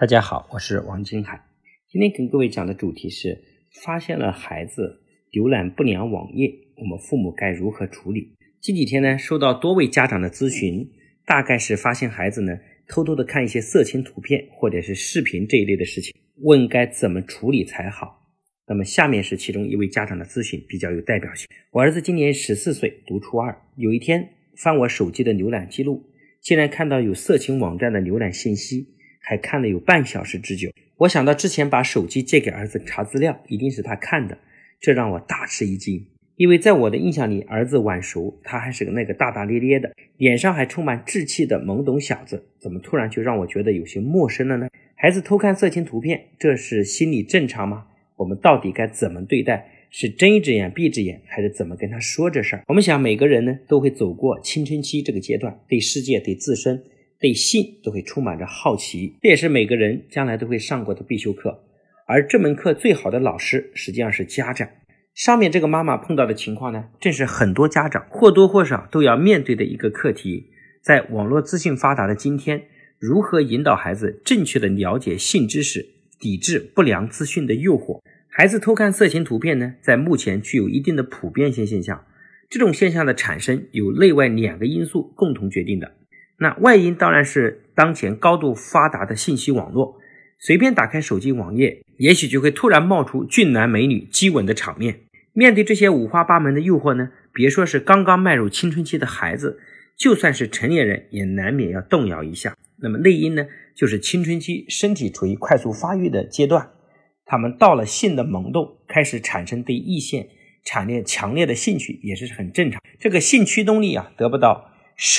大家好，我是王金海。今天跟各位讲的主题是：发现了孩子浏览不良网页，我们父母该如何处理？近几天呢，收到多位家长的咨询，大概是发现孩子呢偷偷的看一些色情图片或者是视频这一类的事情，问该怎么处理才好。那么下面是其中一位家长的咨询，比较有代表性。我儿子今年十四岁，读初二。有一天翻我手机的浏览记录，竟然看到有色情网站的浏览信息。还看了有半小时之久，我想到之前把手机借给儿子查资料，一定是他看的，这让我大吃一惊。因为在我的印象里，儿子晚熟，他还是个那个大大咧咧的，脸上还充满稚气的懵懂小子，怎么突然就让我觉得有些陌生了呢？孩子偷看色情图片，这是心理正常吗？我们到底该怎么对待？是睁一只眼闭一只眼，还是怎么跟他说这事儿？我们想每个人呢都会走过青春期这个阶段，对世界、对自身。对性都会充满着好奇，这也是每个人将来都会上过的必修课。而这门课最好的老师实际上是家长。上面这个妈妈碰到的情况呢，正是很多家长或多或少都要面对的一个课题。在网络资讯发达的今天，如何引导孩子正确的了解性知识，抵制不良资讯的诱惑？孩子偷看色情图片呢，在目前具有一定的普遍性现象。这种现象的产生有内外两个因素共同决定的。那外因当然是当前高度发达的信息网络，随便打开手机网页，也许就会突然冒出俊男美女激吻的场面。面对这些五花八门的诱惑呢，别说是刚刚迈入青春期的孩子，就算是成年人也难免要动摇一下。那么内因呢，就是青春期身体处于快速发育的阶段，他们到了性的萌动，开始产生对异性产生强烈的兴趣，也是很正常。这个性驱动力啊，得不到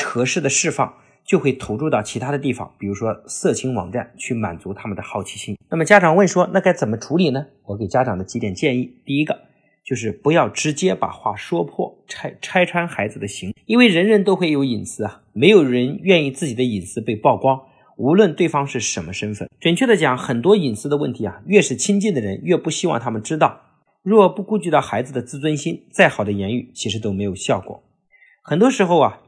合适的释放。就会投注到其他的地方，比如说色情网站，去满足他们的好奇心。那么家长问说，那该怎么处理呢？我给家长的几点建议：第一个就是不要直接把话说破，拆拆穿孩子的行，因为人人都会有隐私啊，没有人愿意自己的隐私被曝光，无论对方是什么身份。准确的讲，很多隐私的问题啊，越是亲近的人，越不希望他们知道。若不顾及到孩子的自尊心，再好的言语其实都没有效果。很多时候啊。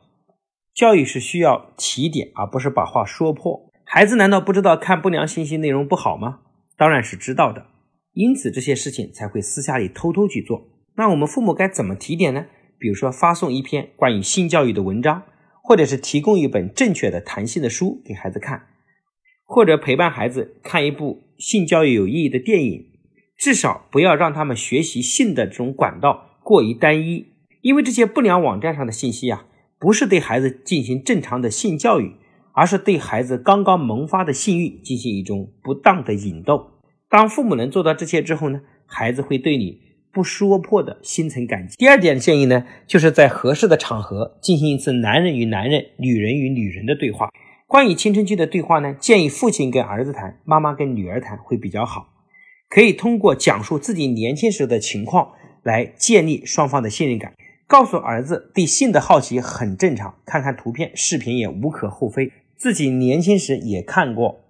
教育是需要提点，而不是把话说破。孩子难道不知道看不良信息内容不好吗？当然是知道的，因此这些事情才会私下里偷偷去做。那我们父母该怎么提点呢？比如说发送一篇关于性教育的文章，或者是提供一本正确的谈性的书给孩子看，或者陪伴孩子看一部性教育有意义的电影。至少不要让他们学习性的这种管道过于单一，因为这些不良网站上的信息啊。不是对孩子进行正常的性教育，而是对孩子刚刚萌发的性欲进行一种不当的引逗。当父母能做到这些之后呢，孩子会对你不说破的心存感激。第二点建议呢，就是在合适的场合进行一次男人与男人、女人与女人的对话。关于青春期的对话呢，建议父亲跟儿子谈，妈妈跟女儿谈会比较好。可以通过讲述自己年轻时的情况来建立双方的信任感。告诉儿子对性的好奇很正常，看看图片、视频也无可厚非。自己年轻时也看过，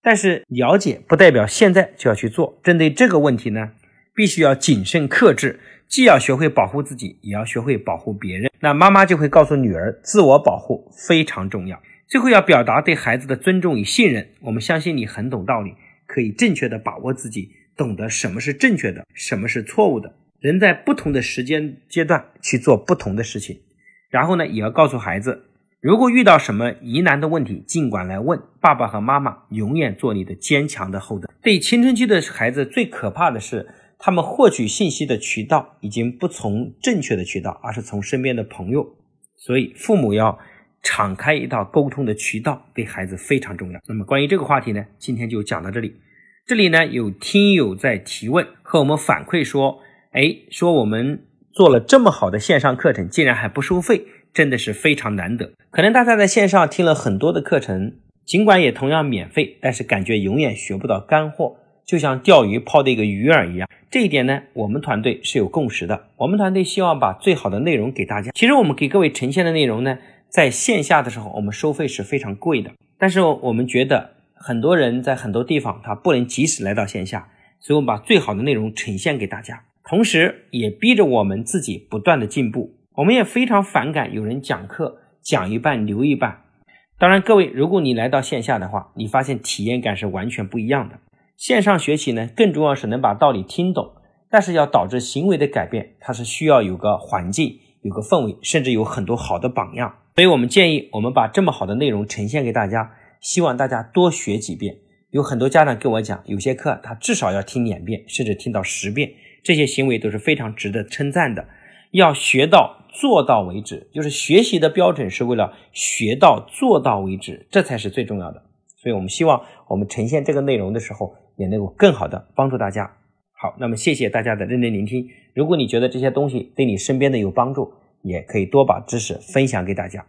但是了解不代表现在就要去做。针对这个问题呢，必须要谨慎克制，既要学会保护自己，也要学会保护别人。那妈妈就会告诉女儿，自我保护非常重要。最后要表达对孩子的尊重与信任。我们相信你很懂道理，可以正确的把握自己，懂得什么是正确的，什么是错误的。人在不同的时间阶段去做不同的事情，然后呢，也要告诉孩子，如果遇到什么疑难的问题，尽管来问，爸爸和妈妈永远做你的坚强的后盾。对青春期的孩子，最可怕的是，他们获取信息的渠道已经不从正确的渠道，而是从身边的朋友。所以，父母要敞开一道沟通的渠道，对孩子非常重要。那么，关于这个话题呢，今天就讲到这里。这里呢，有听友在提问和我们反馈说。哎，说我们做了这么好的线上课程，竟然还不收费，真的是非常难得。可能大家在线上听了很多的课程，尽管也同样免费，但是感觉永远学不到干货，就像钓鱼抛的一个鱼饵一样。这一点呢，我们团队是有共识的。我们团队希望把最好的内容给大家。其实我们给各位呈现的内容呢，在线下的时候，我们收费是非常贵的。但是我们觉得很多人在很多地方他不能及时来到线下，所以我们把最好的内容呈现给大家。同时，也逼着我们自己不断的进步。我们也非常反感有人讲课讲一半留一半。当然，各位，如果你来到线下的话，你发现体验感是完全不一样的。线上学习呢，更重要是能把道理听懂，但是要导致行为的改变，它是需要有个环境、有个氛围，甚至有很多好的榜样。所以我们建议，我们把这么好的内容呈现给大家，希望大家多学几遍。有很多家长跟我讲，有些课他至少要听两遍，甚至听到十遍，这些行为都是非常值得称赞的。要学到做到为止，就是学习的标准是为了学到做到为止，这才是最重要的。所以我们希望我们呈现这个内容的时候，也能够更好的帮助大家。好，那么谢谢大家的认真聆听。如果你觉得这些东西对你身边的有帮助，也可以多把知识分享给大家。